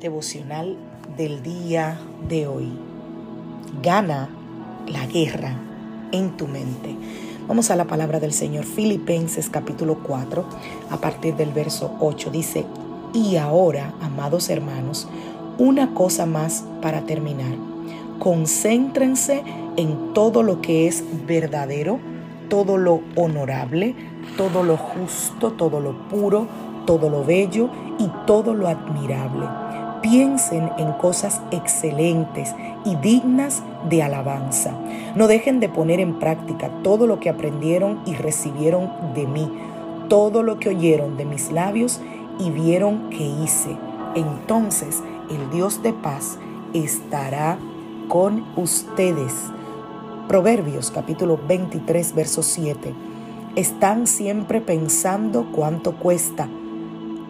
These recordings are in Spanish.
Devocional del día de hoy. Gana la guerra en tu mente. Vamos a la palabra del Señor. Filipenses capítulo 4, a partir del verso 8, dice, y ahora, amados hermanos, una cosa más para terminar. Concéntrense en todo lo que es verdadero, todo lo honorable, todo lo justo, todo lo puro, todo lo bello y todo lo admirable Piensen en cosas excelentes y dignas de alabanza. No dejen de poner en práctica todo lo que aprendieron y recibieron de mí, todo lo que oyeron de mis labios y vieron que hice. Entonces el Dios de paz estará con ustedes. Proverbios capítulo 23, verso 7. Están siempre pensando cuánto cuesta.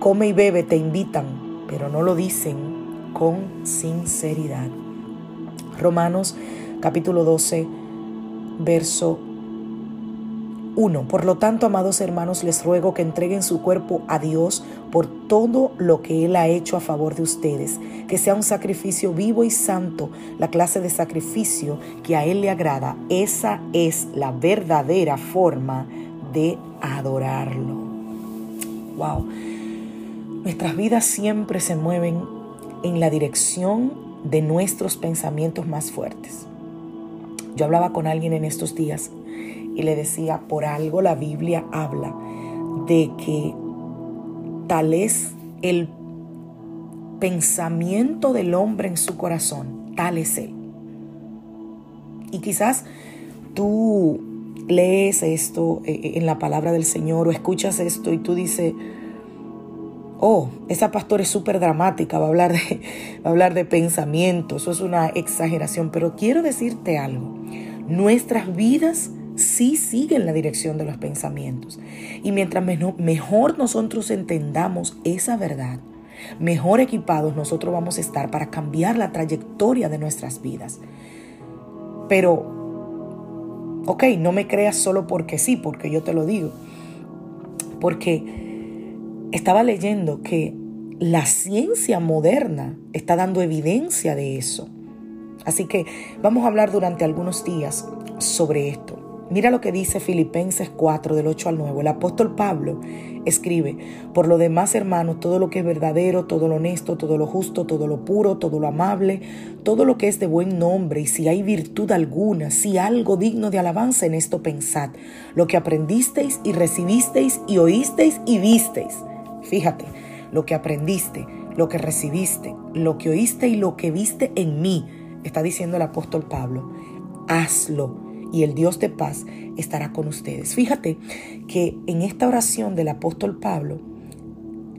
Come y bebe, te invitan pero no lo dicen con sinceridad. Romanos capítulo 12, verso 1. Por lo tanto, amados hermanos, les ruego que entreguen su cuerpo a Dios por todo lo que Él ha hecho a favor de ustedes, que sea un sacrificio vivo y santo, la clase de sacrificio que a Él le agrada. Esa es la verdadera forma de adorarlo. Wow. Nuestras vidas siempre se mueven en la dirección de nuestros pensamientos más fuertes. Yo hablaba con alguien en estos días y le decía, por algo la Biblia habla de que tal es el pensamiento del hombre en su corazón, tal es él. Y quizás tú lees esto eh, eh, en la palabra del Señor o escuchas esto y tú dices, oh, esa pastora es súper dramática, va a, hablar de, va a hablar de pensamientos, eso es una exageración, pero quiero decirte algo, nuestras vidas sí siguen la dirección de los pensamientos. Y mientras mejor nosotros entendamos esa verdad, mejor equipados nosotros vamos a estar para cambiar la trayectoria de nuestras vidas. Pero, ok, no me creas solo porque sí, porque yo te lo digo. Porque estaba leyendo que la ciencia moderna está dando evidencia de eso. Así que vamos a hablar durante algunos días sobre esto. Mira lo que dice Filipenses 4 del 8 al 9. El apóstol Pablo escribe, por lo demás hermanos, todo lo que es verdadero, todo lo honesto, todo lo justo, todo lo puro, todo lo amable, todo lo que es de buen nombre y si hay virtud alguna, si algo digno de alabanza en esto pensad, lo que aprendisteis y recibisteis y oísteis y visteis Fíjate, lo que aprendiste, lo que recibiste, lo que oíste y lo que viste en mí, está diciendo el apóstol Pablo, hazlo y el Dios de paz estará con ustedes. Fíjate que en esta oración del apóstol Pablo,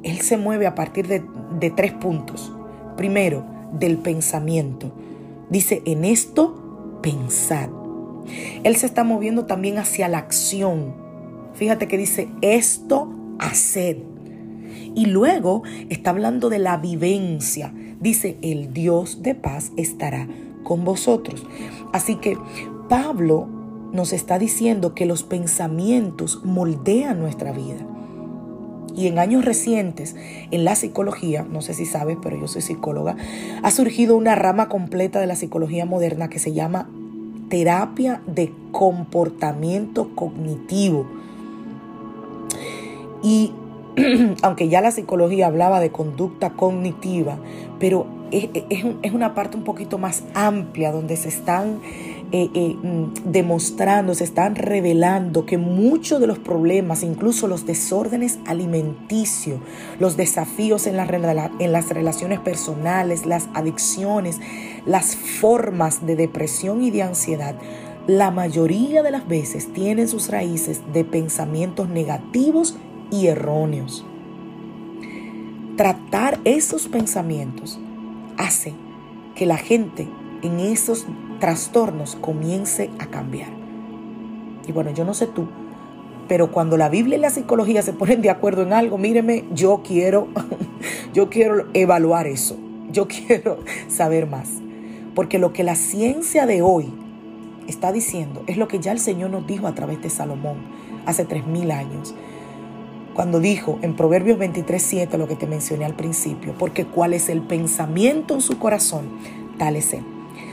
él se mueve a partir de, tres puntos. Primero, del pensamiento. Dice, en esto pensad. Él se está moviendo también hacia la acción. Fíjate que dice, esto haced. Y luego está hablando de la vivencia. Dice, el Dios de paz estará con vosotros. Así que Pablo nos está diciendo que los pensamientos moldean nuestra vida. Y en años recientes, en la psicología, no sé si sabes, pero yo soy psicóloga, ha surgido una rama completa de la psicología moderna que se llama terapia de comportamiento cognitivo. Y aunque ya la psicología hablaba de conducta cognitiva, pero es, una parte un poquito más amplia donde se están eh, eh, mm, demostrando, se están revelando que muchos de los problemas, incluso los desórdenes alimenticios, los desafíos en, en las relaciones personales, las adicciones, las formas de depresión y de ansiedad, la mayoría de las veces tienen sus raíces de pensamientos negativos y erróneos. Tratar esos pensamientos hace que la gente en esos trastornos comience a cambiar. Y bueno, yo no sé tú, pero cuando la Biblia y la psicología se ponen de acuerdo en algo, míreme, yo quiero, yo quiero evaluar eso. Yo quiero saber más. Porque lo que la ciencia de hoy está diciendo es lo que ya el Señor nos dijo a través de Salomón hace tres mil años cuando dijo en Proverbios 23, lo que te mencioné al principio, porque cuál es el pensamiento en su corazón, tal es él.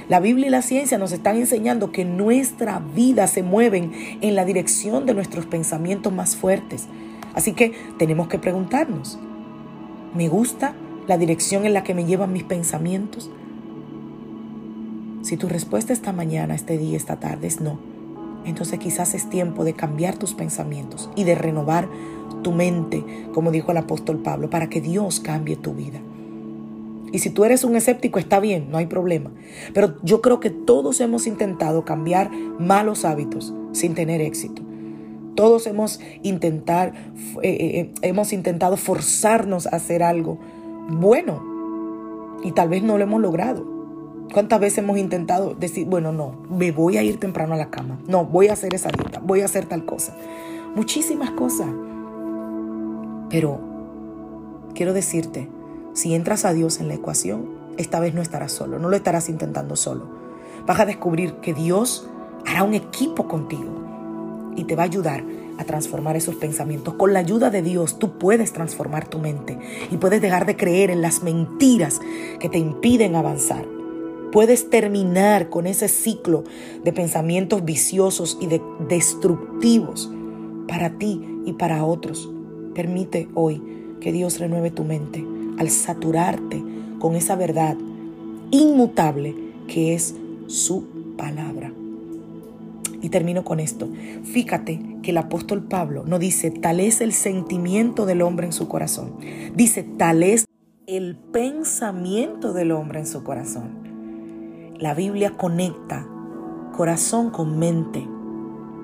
La Biblia y la ciencia nos están enseñando que nuestra vida se mueven en la dirección de nuestros pensamientos más fuertes. Así que tenemos que preguntarnos, ¿me gusta la dirección en la que me llevan mis pensamientos? Si tu respuesta esta mañana, este día, esta tarde es no, entonces quizás es tiempo de cambiar tus pensamientos y de renovar tu mente, como dijo el apóstol Pablo, para que Dios cambie tu vida. Y si tú eres un escéptico, está bien, no hay problema. Pero yo creo que todos hemos intentado cambiar malos hábitos sin tener éxito. Todos hemos, intentar, eh, eh, eh, hemos intentado forzarnos a hacer algo bueno y tal vez no lo hemos logrado. ¿Cuántas veces hemos intentado decir, bueno, no, me voy a ir temprano a la cama, no, voy a hacer esa dieta, voy a hacer tal cosa? Muchísimas cosas. Pero quiero decirte, si entras a Dios en la ecuación, esta vez no estarás solo, no lo estarás intentando solo. Vas a descubrir que Dios hará un equipo contigo y te va a ayudar a transformar esos pensamientos. Con la ayuda de Dios tú puedes transformar tu mente y puedes dejar de creer en las mentiras que te impiden avanzar puedes terminar con ese ciclo de pensamientos viciosos y de destructivos para ti y para otros. Permite hoy que Dios renueve tu mente al saturarte con esa verdad inmutable que es su palabra. Y termino con esto. Fíjate que el apóstol Pablo no dice tal es el sentimiento del hombre en su corazón. Dice tal es el pensamiento del hombre en su corazón. La Biblia conecta corazón con mente.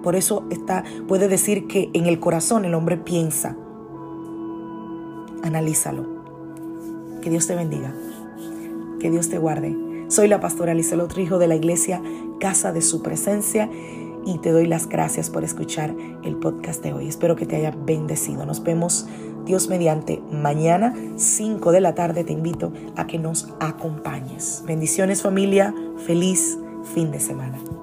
Por eso está, puede decir que en el corazón el hombre piensa. Analízalo. Que Dios te bendiga. Que Dios te guarde. Soy la pastora Lisela Trijo de la iglesia Casa de Su Presencia y te doy las gracias por escuchar el podcast de hoy. Espero que te haya bendecido. Nos vemos Dios mediante mañana 5 de la tarde. Te invito a que nos acompañes. Bendiciones familia. Feliz fin de semana.